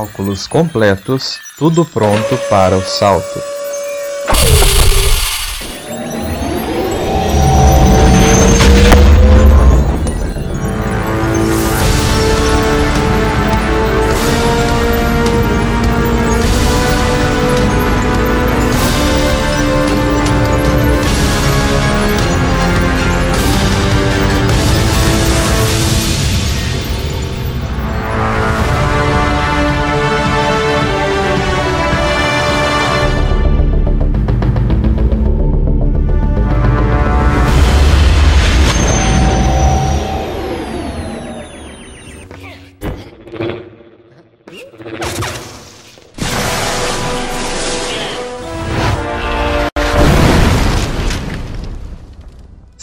Cálculos completos, tudo pronto para o salto.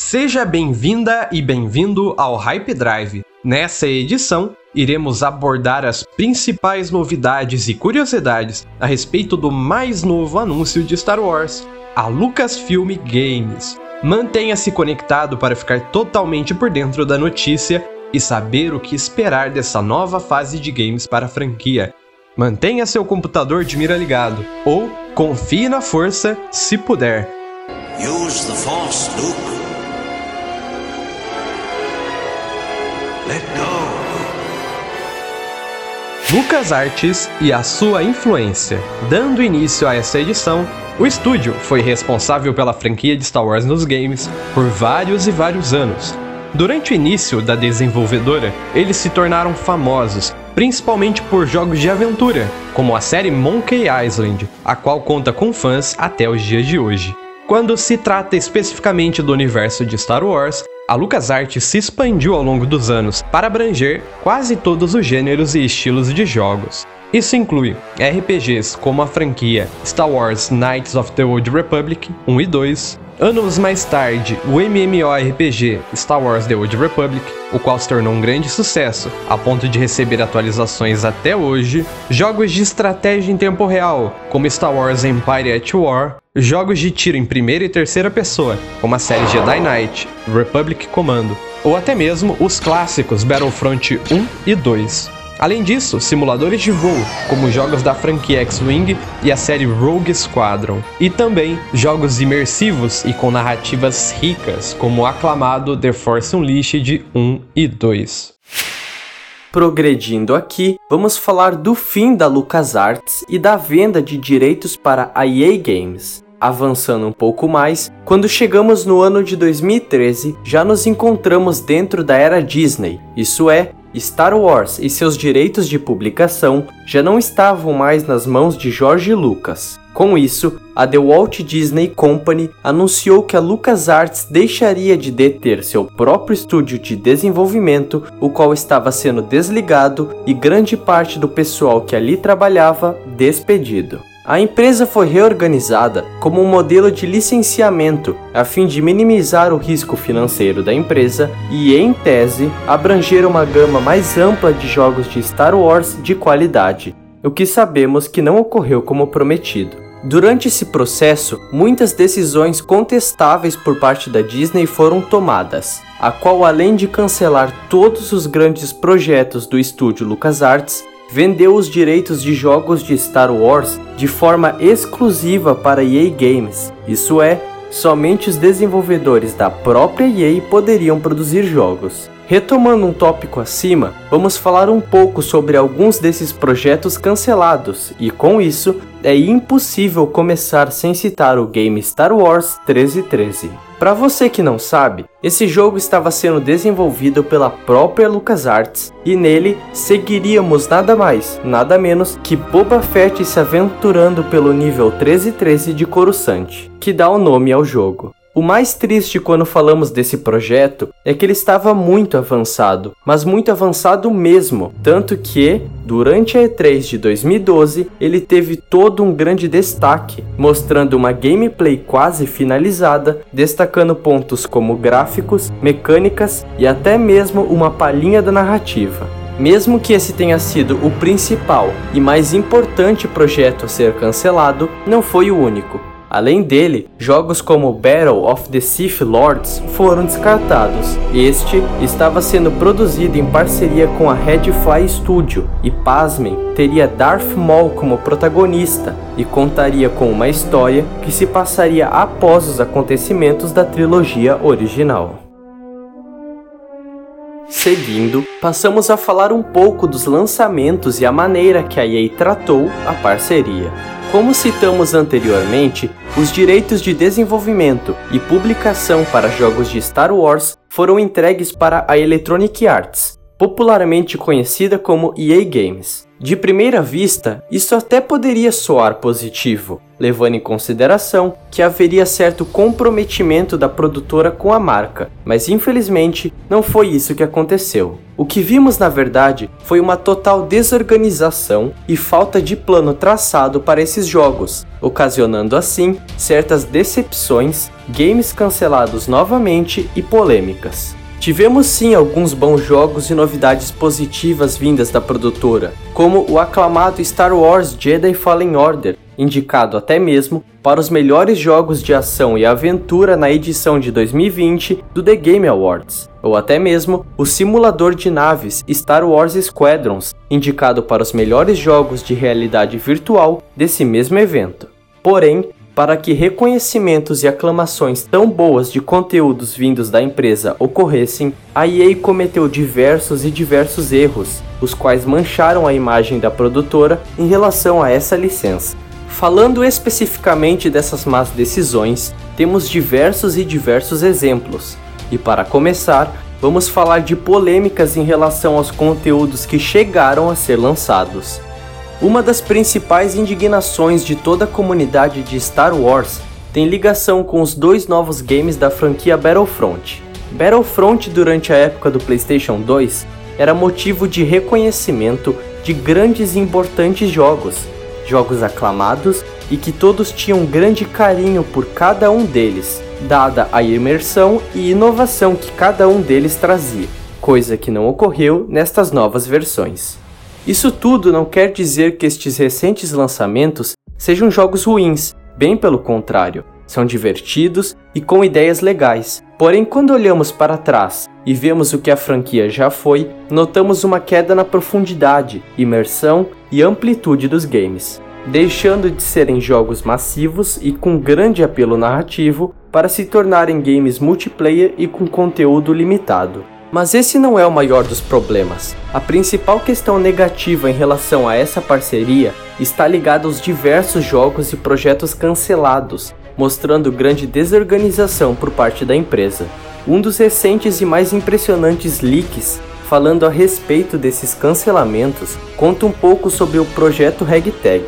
Seja bem-vinda e bem-vindo ao Hype Drive. Nessa edição, iremos abordar as principais novidades e curiosidades a respeito do mais novo anúncio de Star Wars, a Lucasfilm Games. Mantenha-se conectado para ficar totalmente por dentro da notícia e saber o que esperar dessa nova fase de games para a franquia. Mantenha seu computador de mira ligado ou confie na força se puder. Use the Force, Luke. Let go. Lucas Arts e a sua influência. Dando início a essa edição, o estúdio foi responsável pela franquia de Star Wars nos games por vários e vários anos. Durante o início da desenvolvedora, eles se tornaram famosos, principalmente por jogos de aventura, como a série Monkey Island, a qual conta com fãs até os dias de hoje. Quando se trata especificamente do universo de Star Wars, a LucasArts se expandiu ao longo dos anos para abranger quase todos os gêneros e estilos de jogos. Isso inclui RPGs como a franquia Star Wars Knights of the Old Republic 1 e 2, Anos mais tarde, o MMORPG Star Wars The Old Republic, o qual se tornou um grande sucesso, a ponto de receber atualizações até hoje, jogos de estratégia em tempo real, como Star Wars Empire at War, jogos de tiro em primeira e terceira pessoa, como a série Jedi Knight, Republic Commando, ou até mesmo os clássicos Battlefront 1 e 2. Além disso, simuladores de voo, como jogos da franquia X-Wing e a série Rogue Squadron, e também jogos imersivos e com narrativas ricas, como o aclamado The Force Unleashed 1 e 2. Progredindo aqui, vamos falar do fim da LucasArts e da venda de direitos para a EA Games. Avançando um pouco mais, quando chegamos no ano de 2013, já nos encontramos dentro da era Disney, isso é, Star Wars e seus direitos de publicação já não estavam mais nas mãos de George Lucas. Com isso, a The Walt Disney Company anunciou que a LucasArts deixaria de deter seu próprio estúdio de desenvolvimento, o qual estava sendo desligado e grande parte do pessoal que ali trabalhava despedido. A empresa foi reorganizada como um modelo de licenciamento a fim de minimizar o risco financeiro da empresa e, em tese, abranger uma gama mais ampla de jogos de Star Wars de qualidade, o que sabemos que não ocorreu como prometido. Durante esse processo, muitas decisões contestáveis por parte da Disney foram tomadas, a qual, além de cancelar todos os grandes projetos do estúdio LucasArts, vendeu os direitos de jogos de Star Wars de forma exclusiva para EA Games. Isso é, somente os desenvolvedores da própria EA poderiam produzir jogos. Retomando um tópico acima, vamos falar um pouco sobre alguns desses projetos cancelados, e com isso, é impossível começar sem citar o game Star Wars 1313. Para você que não sabe, esse jogo estava sendo desenvolvido pela própria LucasArts e nele seguiríamos nada mais, nada menos que Boba Fett se aventurando pelo nível 1313 de Coruscant, que dá o nome ao jogo. O mais triste quando falamos desse projeto é que ele estava muito avançado, mas muito avançado mesmo, tanto que, durante a E3 de 2012, ele teve todo um grande destaque, mostrando uma gameplay quase finalizada, destacando pontos como gráficos, mecânicas e até mesmo uma palhinha da narrativa. Mesmo que esse tenha sido o principal e mais importante projeto a ser cancelado, não foi o único. Além dele, jogos como Battle of the Sith Lords foram descartados. Este estava sendo produzido em parceria com a Redfly Studio e, pasmem, teria Darth Maul como protagonista e contaria com uma história que se passaria após os acontecimentos da trilogia original. Seguindo, passamos a falar um pouco dos lançamentos e a maneira que a EA tratou a parceria. Como citamos anteriormente, os direitos de desenvolvimento e publicação para jogos de Star Wars foram entregues para a Electronic Arts, popularmente conhecida como EA Games. De primeira vista, isso até poderia soar positivo, levando em consideração que haveria certo comprometimento da produtora com a marca, mas infelizmente não foi isso que aconteceu. O que vimos na verdade foi uma total desorganização e falta de plano traçado para esses jogos, ocasionando assim certas decepções, games cancelados novamente e polêmicas. Tivemos sim alguns bons jogos e novidades positivas vindas da produtora, como o aclamado Star Wars Jedi Fallen Order, indicado até mesmo para os melhores jogos de ação e aventura na edição de 2020 do The Game Awards, ou até mesmo o simulador de naves Star Wars Squadrons, indicado para os melhores jogos de realidade virtual desse mesmo evento. Porém, para que reconhecimentos e aclamações tão boas de conteúdos vindos da empresa ocorressem, a EA cometeu diversos e diversos erros, os quais mancharam a imagem da produtora em relação a essa licença. Falando especificamente dessas más decisões, temos diversos e diversos exemplos. E para começar, vamos falar de polêmicas em relação aos conteúdos que chegaram a ser lançados. Uma das principais indignações de toda a comunidade de Star Wars tem ligação com os dois novos games da franquia Battlefront. Battlefront durante a época do PlayStation 2 era motivo de reconhecimento de grandes e importantes jogos, jogos aclamados e que todos tinham grande carinho por cada um deles, dada a imersão e inovação que cada um deles trazia, coisa que não ocorreu nestas novas versões. Isso tudo não quer dizer que estes recentes lançamentos sejam jogos ruins, bem pelo contrário, são divertidos e com ideias legais. Porém, quando olhamos para trás e vemos o que a franquia já foi, notamos uma queda na profundidade, imersão e amplitude dos games, deixando de serem jogos massivos e com grande apelo narrativo para se tornarem games multiplayer e com conteúdo limitado. Mas esse não é o maior dos problemas. A principal questão negativa em relação a essa parceria está ligada aos diversos jogos e projetos cancelados, mostrando grande desorganização por parte da empresa. Um dos recentes e mais impressionantes leaks falando a respeito desses cancelamentos conta um pouco sobre o projeto Ragtag.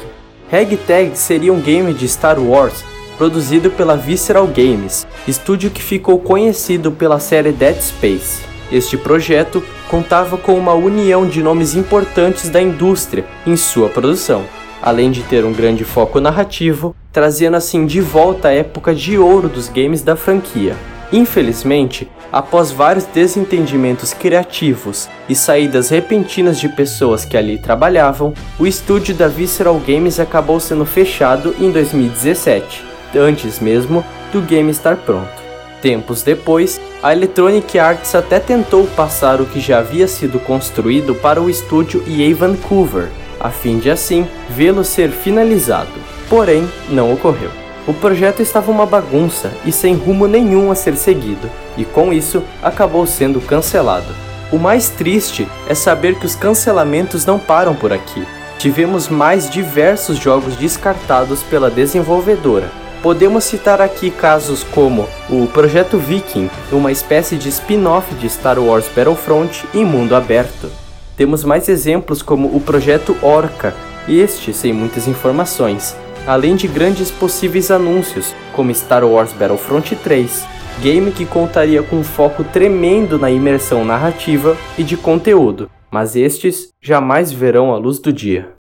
Ragtag seria um game de Star Wars produzido pela Visceral Games, estúdio que ficou conhecido pela série Dead Space. Este projeto contava com uma união de nomes importantes da indústria em sua produção, além de ter um grande foco narrativo, trazendo assim de volta a época de ouro dos games da franquia. Infelizmente, após vários desentendimentos criativos e saídas repentinas de pessoas que ali trabalhavam, o estúdio da Visceral Games acabou sendo fechado em 2017, antes mesmo do game estar pronto. Tempos depois, a Electronic Arts até tentou passar o que já havia sido construído para o estúdio EA Vancouver, a fim de assim vê-lo ser finalizado. Porém, não ocorreu. O projeto estava uma bagunça e sem rumo nenhum a ser seguido, e com isso acabou sendo cancelado. O mais triste é saber que os cancelamentos não param por aqui. Tivemos mais diversos jogos descartados pela desenvolvedora, Podemos citar aqui casos como o Projeto Viking, uma espécie de spin-off de Star Wars Battlefront em mundo aberto. Temos mais exemplos como o Projeto Orca, este sem muitas informações, além de grandes possíveis anúncios, como Star Wars Battlefront 3, game que contaria com um foco tremendo na imersão narrativa e de conteúdo, mas estes jamais verão a luz do dia.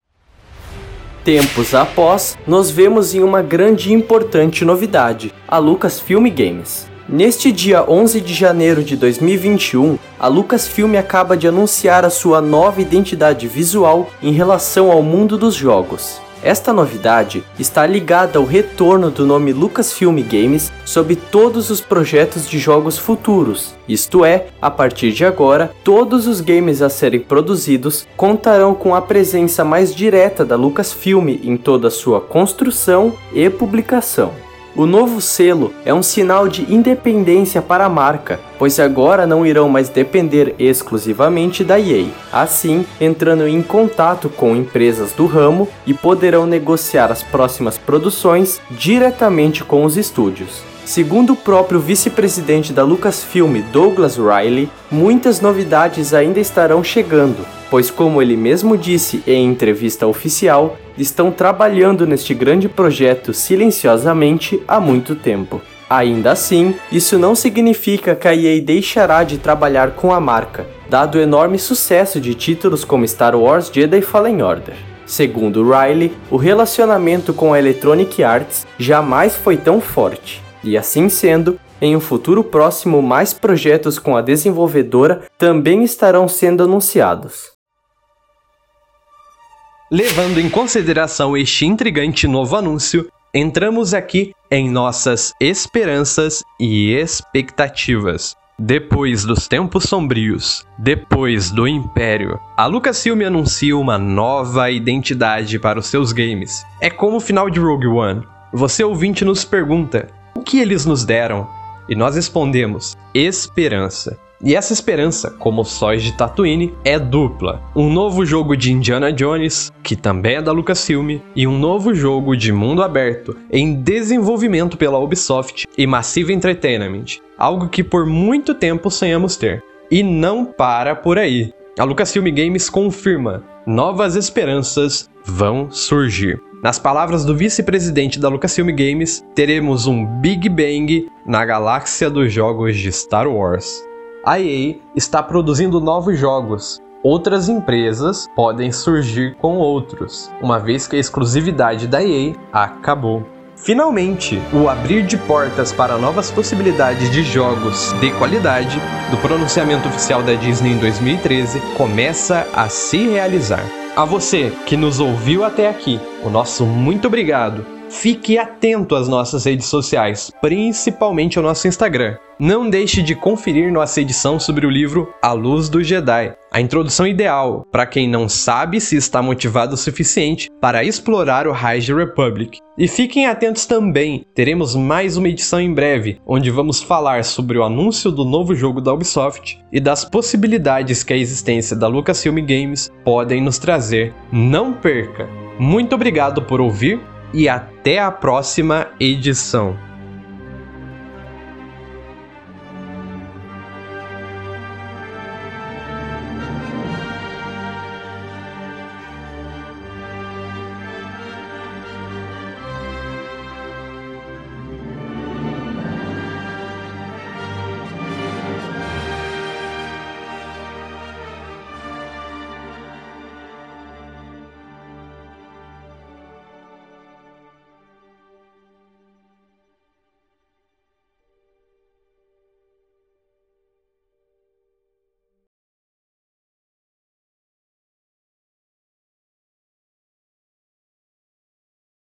Tempos após, nos vemos em uma grande e importante novidade, a Lucasfilm Games. Neste dia 11 de janeiro de 2021, a Lucasfilm acaba de anunciar a sua nova identidade visual em relação ao mundo dos jogos. Esta novidade está ligada ao retorno do nome Lucasfilm Games sob todos os projetos de jogos futuros. Isto é, a partir de agora, todos os games a serem produzidos contarão com a presença mais direta da Lucasfilm em toda a sua construção e publicação. O novo selo é um sinal de independência para a marca, pois agora não irão mais depender exclusivamente da EA, assim entrando em contato com empresas do ramo e poderão negociar as próximas produções diretamente com os estúdios. Segundo o próprio vice-presidente da Lucasfilm, Douglas Riley, muitas novidades ainda estarão chegando, pois, como ele mesmo disse em entrevista oficial, estão trabalhando neste grande projeto silenciosamente há muito tempo. Ainda assim, isso não significa que a EA deixará de trabalhar com a marca, dado o enorme sucesso de títulos como Star Wars Jedi Fallen Order. Segundo Riley, o relacionamento com a Electronic Arts jamais foi tão forte. E assim sendo, em um futuro próximo, mais projetos com a desenvolvedora também estarão sendo anunciados. Levando em consideração este intrigante novo anúncio, entramos aqui em nossas esperanças e expectativas. Depois dos tempos sombrios, depois do Império, a Lucasfilm anuncia uma nova identidade para os seus games. É como o final de Rogue One. Você ouvinte nos pergunta: o que eles nos deram? E nós respondemos: esperança. E essa esperança, como sóis de Tatooine, é dupla. Um novo jogo de Indiana Jones, que também é da Lucasfilm, e um novo jogo de mundo aberto, em desenvolvimento pela Ubisoft e Massive Entertainment. Algo que por muito tempo sonhamos ter. E não para por aí. A Lucasfilm Games confirma: novas esperanças vão surgir. Nas palavras do vice-presidente da Lucasfilm Games, teremos um Big Bang na galáxia dos jogos de Star Wars. A EA está produzindo novos jogos. Outras empresas podem surgir com outros, uma vez que a exclusividade da EA acabou. Finalmente, o abrir de portas para novas possibilidades de jogos de qualidade do pronunciamento oficial da Disney em 2013 começa a se realizar. A você que nos ouviu até aqui, o nosso muito obrigado. Fique atento às nossas redes sociais, principalmente ao nosso Instagram. Não deixe de conferir nossa edição sobre o livro A Luz do Jedi, a introdução ideal para quem não sabe se está motivado o suficiente para explorar o High Republic. E fiquem atentos também, teremos mais uma edição em breve, onde vamos falar sobre o anúncio do novo jogo da Ubisoft e das possibilidades que a existência da Lucasfilm Games podem nos trazer. Não perca! Muito obrigado por ouvir e até a próxima edição.